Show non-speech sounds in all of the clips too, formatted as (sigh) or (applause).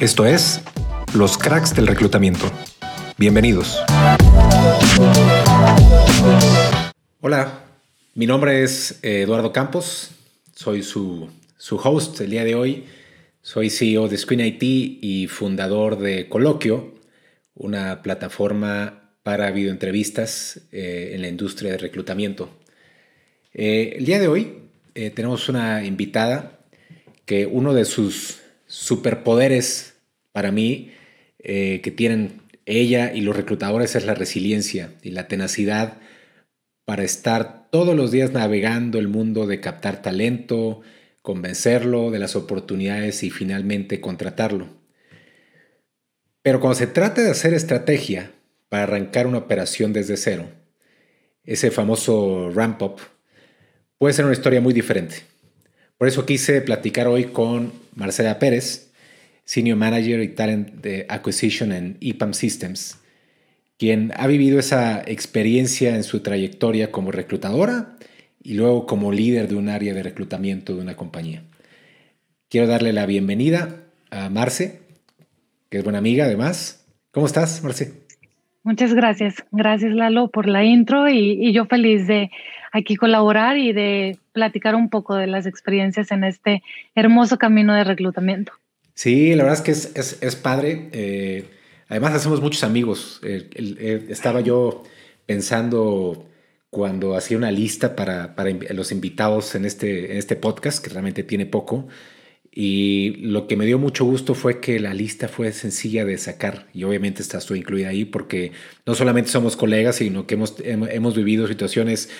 Esto es Los Cracks del Reclutamiento. Bienvenidos. Hola, mi nombre es Eduardo Campos, soy su, host el día de hoy. Soy CEO de Screen IT y fundador de Coloquio, una plataforma para videoentrevistas eh, en la industria de reclutamiento. Eh, el día de hoy eh, tenemos una invitada que uno de sus superpoderes para mí eh, que tienen ella y los reclutadores es la resiliencia y la tenacidad para estar todos los días navegando el mundo de captar talento, convencerlo de las oportunidades y finalmente contratarlo. Pero cuando se trata de hacer estrategia para arrancar una operación desde cero, ese famoso ramp up, puede ser una historia muy diferente. Por eso quise platicar hoy con Marcela Pérez, Senior Manager y Talent de Acquisition en EPAM Systems, quien ha vivido esa experiencia en su trayectoria como reclutadora y luego como líder de un área de reclutamiento de una compañía. Quiero darle la bienvenida a Marce, que es buena amiga además. ¿Cómo estás, Marce? Muchas gracias. Gracias, Lalo, por la intro y, yo feliz de aquí colaborar y de platicar un poco de las experiencias en este hermoso camino de reclutamiento. Sí, la verdad es que es, es, padre. Eh, además, hacemos muchos amigos. Eh, estaba yo pensando cuando hacía una lista para, para, los invitados en este, en este podcast, que realmente tiene poco, y lo que me dio mucho gusto fue que la lista fue sencilla de sacar y obviamente estás tú incluida ahí porque no solamente somos colegas, sino que hemos, hemos vivido situaciones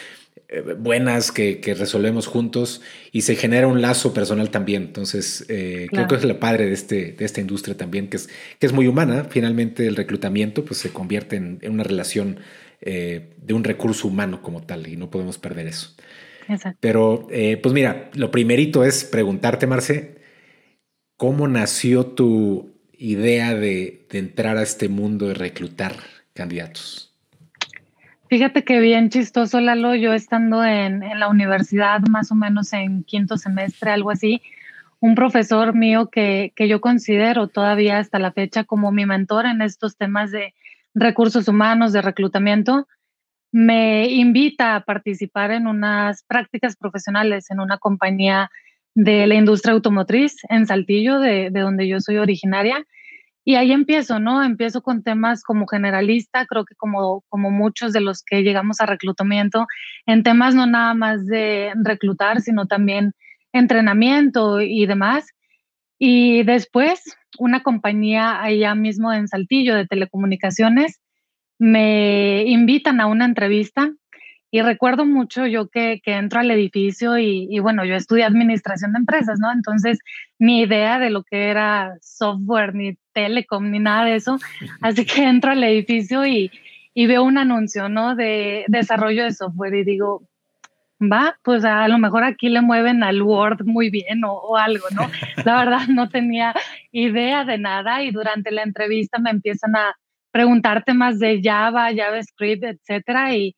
eh, buenas que, que, resolvemos juntos y se genera un lazo personal también. Entonces, eh, creo que es la padre de, este, de esta industria también, que es, que es muy humana. Finalmente, el reclutamiento pues, se convierte en, una relación eh, de un recurso humano como tal y no podemos perder eso. Exacto. Pero, pues mira, lo primerito es preguntarte, Marce, ¿Cómo nació tu idea de, entrar a este mundo de reclutar candidatos? Fíjate que bien chistoso, Lalo, yo estando en, la universidad, más o menos en quinto semestre, algo así, un profesor mío que, que, yo considero todavía hasta la fecha como mi mentor en estos temas de recursos humanos, de reclutamiento, me invita a participar en unas prácticas profesionales en una compañía de la industria automotriz en Saltillo, de, donde yo soy originaria. Y ahí empiezo, ¿no? Empiezo con temas como generalista, creo que como, como muchos de los que llegamos a reclutamiento, en temas no nada más de reclutar, sino también entrenamiento y demás. Y después, una compañía allá mismo en Saltillo de telecomunicaciones me invitan a una entrevista y recuerdo mucho yo que, que entro al edificio y, bueno, yo estudié administración de empresas, ¿no? Entonces, ni idea de lo que era software, ni telecom, ni nada de eso. Así que entro al edificio y, y veo un anuncio, ¿no? De desarrollo de software y digo, va, pues a lo mejor aquí le mueven al Word muy bien o, o, algo, ¿no? (laughs) La verdad no tenía idea de nada y durante la entrevista me empiezan a preguntar temas de Java, JavaScript, etcétera y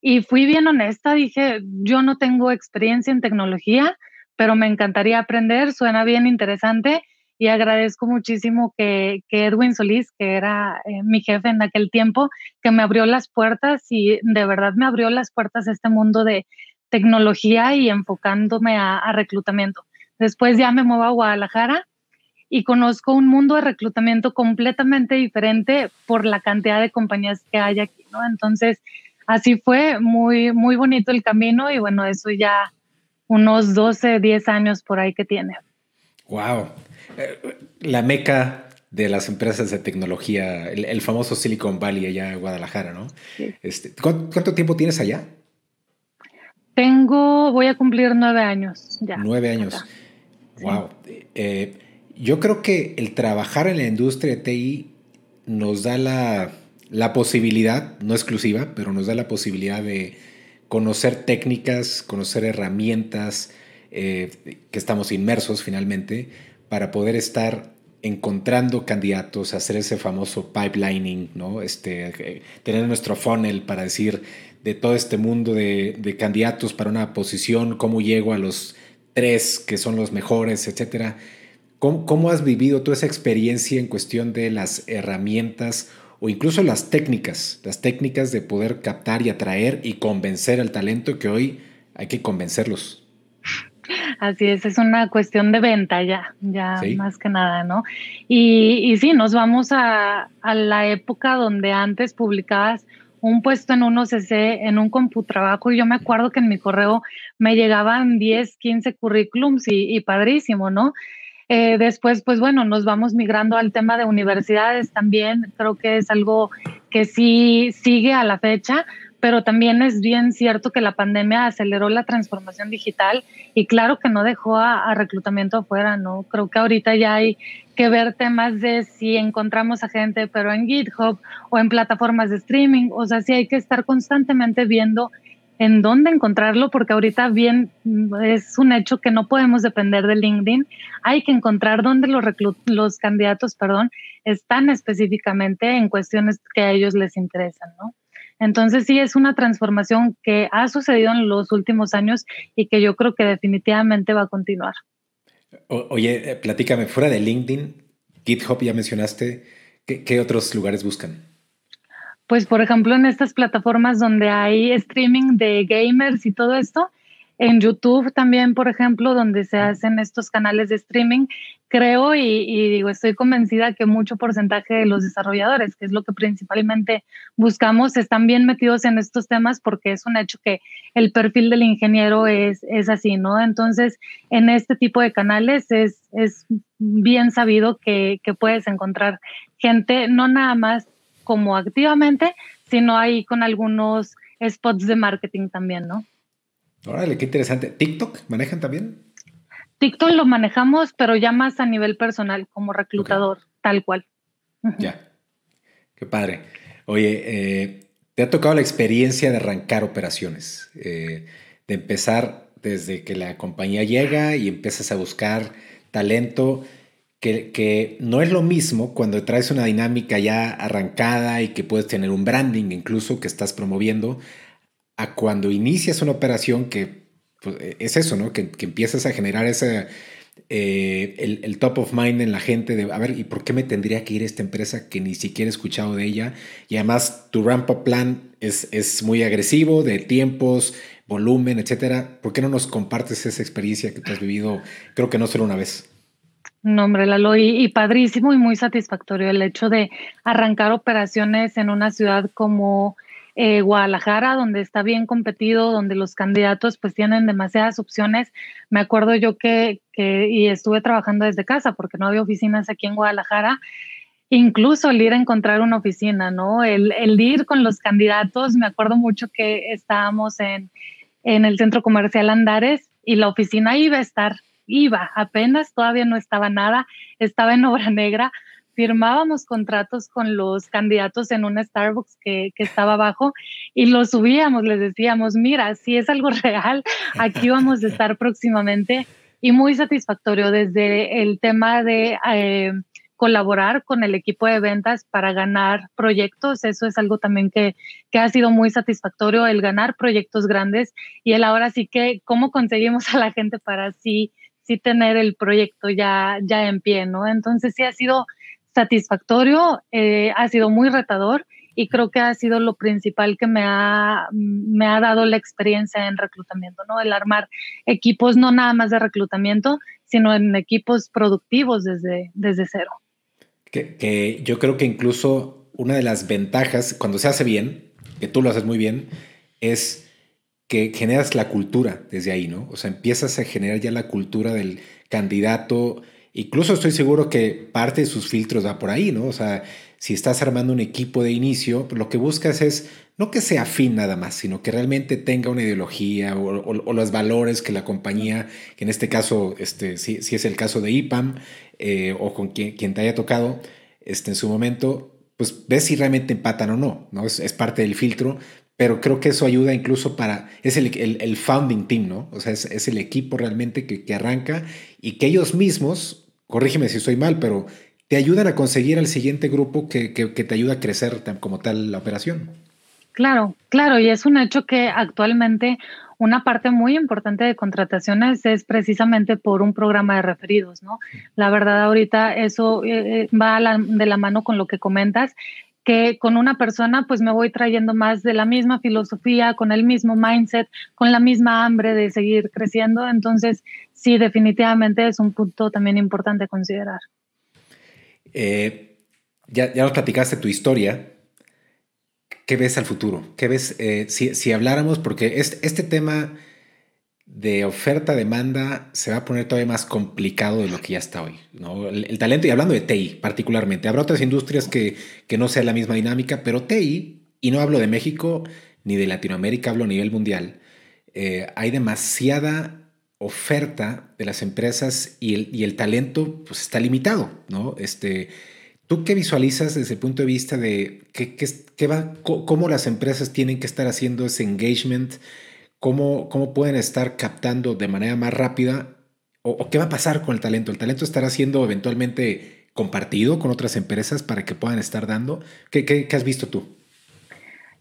y fui bien honesta, dije, yo no tengo experiencia en tecnología, pero me encantaría aprender, suena bien interesante y agradezco muchísimo que, Edwin Solís, que era eh, mi jefe en aquel tiempo, que me abrió las puertas y de verdad me abrió las puertas a este mundo de tecnología y enfocándome a, a reclutamiento. Después ya me muevo a Guadalajara y conozco un mundo de reclutamiento completamente diferente por la cantidad de compañías que hay aquí, ¿no? Entonces, así fue, muy, muy bonito el camino y bueno, eso ya unos 12, 10 años por ahí que tiene. Wow. Eh, la meca de las empresas de tecnología, el, famoso Silicon Valley allá en Guadalajara, ¿no? Este, ¿cuánto, tiempo tienes allá? Tengo, voy a cumplir nueve años ya. Nueve años. Wow. Eh, yo creo que el trabajar en la industria de TI nos da la la posibilidad, no exclusiva, pero nos da la posibilidad de conocer técnicas, conocer herramientas eh, que estamos inmersos finalmente para poder estar encontrando candidatos, hacer ese famoso pipelining, ¿no? Este, eh, tener nuestro funnel para decir de todo este mundo de, de, candidatos para una posición, cómo llego a los tres que son los mejores, etcétera. ¿Cómo, has vivido toda esa experiencia en cuestión de las herramientas o incluso las técnicas, las técnicas de poder captar y atraer y convencer al talento que hoy hay que convencerlos? Así es, es una cuestión de venta ya, ya más que nada, ¿no? Y, y sí, nos vamos a, a, la época donde antes publicabas un puesto en un OCC, en un computrabajo, y yo me acuerdo que en mi correo me llegaban 10, 15 currículums y, padrísimo, ¿no? Eh, después, pues bueno, nos vamos migrando al tema de universidades también, creo que es algo que sí sigue a la fecha, pero también es bien cierto que la pandemia aceleró la transformación digital y claro que no dejó a, reclutamiento afuera, ¿no? Creo que ahorita ya hay que ver temas de si encontramos a gente, pero en GitHub o en plataformas de streaming, o sea, sí hay que estar constantemente viendo en dónde encontrarlo, porque ahorita bien es un hecho que no podemos depender de LinkedIn. Hay que encontrar dónde los, los candidatos, perdón, están específicamente en cuestiones que a ellos les interesan, ¿no? Entonces sí es una transformación que ha sucedido en los últimos años y que yo creo que definitivamente va a continuar. oye, eh, platícame, fuera de LinkedIn, GitHub ya mencionaste, ¿qué, otros lugares buscan? Pues por ejemplo en estas plataformas donde hay streaming de gamers y todo esto, en YouTube también, por ejemplo, donde se hacen estos canales de streaming, creo y, digo, estoy convencida que mucho porcentaje de los desarrolladores, que es lo que principalmente buscamos, están bien metidos en estos temas porque es un hecho que el perfil del ingeniero es, es así, ¿no? Entonces, en este tipo de canales es, es bien sabido que, que puedes encontrar gente, no nada más como activamente, sino ahí con algunos spots de marketing también, ¿no? Órale, qué interesante. ¿TikTok manejan también? TikTok lo manejamos, pero ya más a nivel personal, como reclutador, tal cual. Ya. Qué padre. Oye, eh, ¿te ha tocado la experiencia de arrancar operaciones? Eh, de empezar desde que la compañía llega y empiezas a buscar talento, que, que, no es lo mismo cuando traes una dinámica ya arrancada y que puedes tener un branding incluso que estás promoviendo, a cuando inicias una operación que pues, es eso, ¿no? Que, empiezas a generar ese, eh, el, top of mind en la gente de, a ver, ¿y por qué me tendría que ir a esta empresa que ni siquiera he escuchado de ella? Y además tu ramp-up plan es, es muy agresivo, de tiempos, volumen, etcétera. ¿Por qué no nos compartes esa experiencia que tú has vivido, creo que no solo una vez? No, hombre, Lalo, y, y, padrísimo y muy satisfactorio el hecho de arrancar operaciones en una ciudad como eh, Guadalajara, donde está bien competido, donde los candidatos pues tienen demasiadas opciones. Me acuerdo yo que, y estuve trabajando desde casa porque no había oficinas aquí en Guadalajara. Incluso el ir a encontrar una oficina, ¿no? El, ir con los candidatos, me acuerdo mucho que estábamos en, en el centro comercial Andares y la oficina iba a estar, iba, apenas todavía no estaba nada, estaba en obra (laughs) negra, firmábamos contratos con los candidatos en un Starbucks que, estaba abajo y los subíamos, les decíamos, mira, si es algo (laughs) real, aquí vamos a (laughs) estar próximamente y muy satisfactorio desde el tema de eh, colaborar con el equipo de ventas para ganar proyectos. Eso es algo también que, que, ha sido muy satisfactorio, el ganar proyectos grandes y el ahora sí que cómo conseguimos a la gente para así sí tener el proyecto ya, ya en pie, ¿no? Entonces sí ha sido satisfactorio, eh, ha sido muy retador y creo que ha sido lo principal que me ha, me ha dado la experiencia en reclutamiento, ¿no? El armar equipos no nada más de reclutamiento, sino en equipos productivos desde, desde cero. Que, yo creo que incluso una de las ventajas, cuando se hace bien, que tú lo haces muy bien, es que generas la cultura desde ahí, ¿no? O sea, empiezas a generar ya la cultura del candidato, Incluso estoy seguro que parte de sus filtros va por ahí, ¿no? O sea, si estás armando un equipo de inicio, lo que buscas es no que sea afín nada más, sino que realmente tenga una ideología o, los valores que la compañía, que en este caso, este, si, es el caso de IPAM eh, o con quien, te haya tocado este, en su momento, pues ves si realmente empatan o no, ¿no? Es parte del filtro, pero creo que eso ayuda incluso para, es el, el, founding team, ¿no? O sea, es, es el equipo realmente que, que, arranca y que ellos mismos corrígeme si estoy mal, pero te ayudan a conseguir al siguiente grupo que, te ayuda a crecer como tal la operación. Claro, claro, y es un hecho que actualmente una parte muy importante de contrataciones es precisamente por un programa de referidos, ¿no? La verdad, ahorita eso eh, eh, va de la mano con lo que comentas que con una persona pues me voy trayendo más de la misma filosofía, con el mismo mindset, con la misma hambre de seguir creciendo. Entonces, sí, definitivamente es un punto también importante considerar. Eh, ya, ya nos platicaste tu historia. ¿Qué ves al futuro? ¿Qué ves eh, si, si, habláramos? Porque este, este tema de oferta-demanda se va a poner todavía más complicado de lo que ya está hoy. ¿no? El, talento, y hablando de TI particularmente, habrá otras industrias que, que, no sea la misma dinámica, pero TI, y no hablo de México ni de Latinoamérica, hablo a nivel mundial, eh, hay demasiada oferta de las empresas y el, y el talento pues, está limitado. ¿no? Este, ¿Tú qué visualizas desde el punto de vista de qué, qué, qué va, cómo las empresas tienen que estar haciendo ese engagement? Cómo, cómo pueden estar captando de manera más rápida o, qué va a pasar con el talento. ¿El talento estará siendo eventualmente compartido con otras empresas para que puedan estar dando? ¿Qué, qué, qué has visto tú?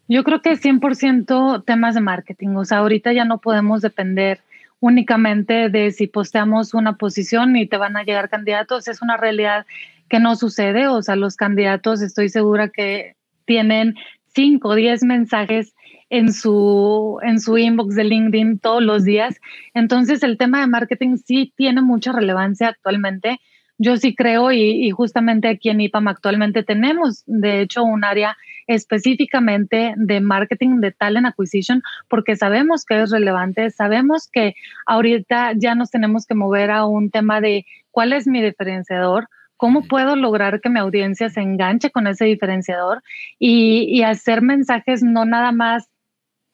Yo creo que 100% temas de marketing. O sea, ahorita ya no podemos depender únicamente de si posteamos una posición y te van a llegar candidatos. Es una realidad que no sucede. O sea, los candidatos estoy segura que tienen 5 o 10 mensajes en su, en su inbox de LinkedIn todos los días. Entonces, el tema de marketing sí tiene mucha relevancia actualmente. Yo sí creo y, justamente aquí en IPAM actualmente tenemos, de hecho, un área específicamente de marketing de talent acquisition porque sabemos que es relevante, sabemos que ahorita ya nos tenemos que mover a un tema de cuál es mi diferenciador, ¿Cómo puedo lograr que mi audiencia se enganche con ese diferenciador y, y, hacer mensajes no nada más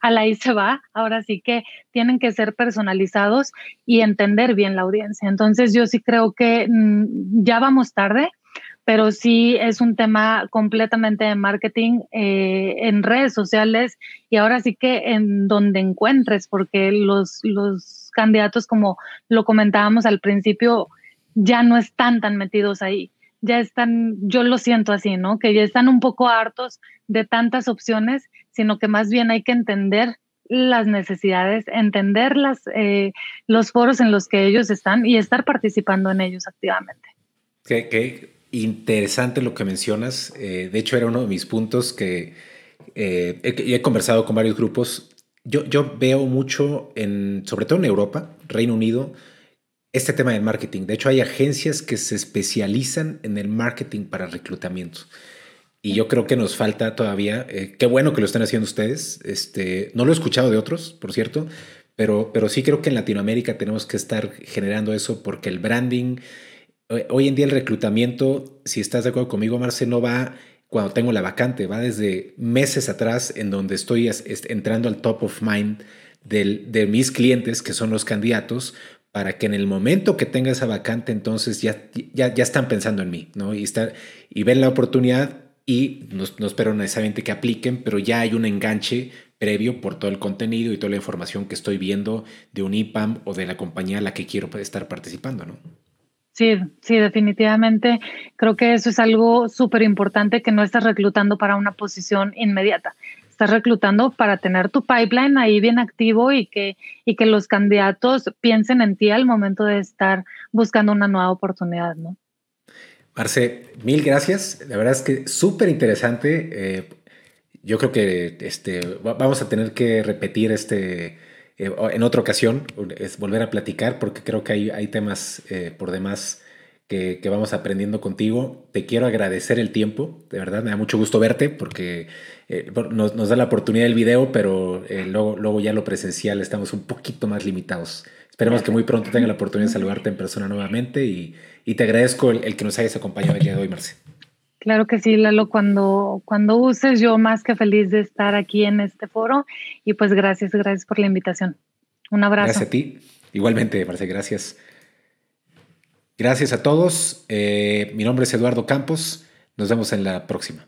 a ahí se va, ahora sí que tienen que ser personalizados y entender bien la audiencia. Entonces yo sí creo que mm, ya vamos tarde, pero sí es un tema completamente de marketing eh, en redes sociales y ahora sí que en donde encuentres, porque los, los candidatos, como lo comentábamos al principio, ya no están tan metidos ahí ya están, yo lo siento así, ¿no? Que ya están un poco hartos de tantas opciones, sino que más bien hay que entender las necesidades, entender las, eh, los foros en los que ellos están y estar participando en ellos activamente. Qué, interesante lo que mencionas. Eh, de hecho, era uno de mis puntos que eh, he, he, conversado con varios grupos. Yo, yo veo mucho, en, sobre todo en Europa, Reino Unido, este tema del marketing. De hecho, hay agencias que se especializan en el marketing para reclutamiento. Y yo creo que nos falta todavía, eh, qué bueno que lo están haciendo ustedes. Este, no lo he escuchado de otros, por cierto, pero, pero sí creo que en Latinoamérica tenemos que estar generando eso porque el branding, eh, hoy en día el reclutamiento, si estás de acuerdo conmigo, Marce, no va cuando tengo la vacante, va desde meses atrás en donde estoy entrando al top of mind de mis clientes, que son los candidatos, para que en el momento que tenga esa vacante, entonces ya, ya, ya están pensando en mí, ¿no? Y, estar, y ven la oportunidad y no, no, espero necesariamente que apliquen, pero ya hay un enganche previo por todo el contenido y toda la información que estoy viendo de un IPAM o de la compañía a la que quiero estar participando, ¿no? Sí, sí, definitivamente. Creo que eso es algo súper importante que no estás reclutando para una posición inmediata estás reclutando para tener tu pipeline ahí bien activo y que, y que los candidatos piensen en ti al momento de estar buscando una nueva oportunidad, ¿no? Marce, mil gracias. La verdad es que súper interesante. Eh, yo creo que este, vamos a tener que repetir este eh, en otra ocasión, es volver a platicar, porque creo que hay, hay temas eh, por demás que, vamos aprendiendo contigo. Te quiero agradecer el tiempo, de verdad, me da mucho gusto verte porque eh, nos, da la oportunidad del video, pero luego, luego ya lo presencial estamos un poquito más limitados. Esperemos que muy pronto tenga la oportunidad de saludarte en persona nuevamente y, te agradezco el, que nos hayas acompañado el día de hoy, Marce. Claro que sí, Lalo, cuando, cuando uses, yo más que feliz de estar aquí en este foro y pues gracias, gracias por la invitación. Un abrazo. Gracias a ti. Igualmente, Marce, gracias. Gracias a todos. Eh, mi nombre es Eduardo Campos. Nos vemos en la próxima.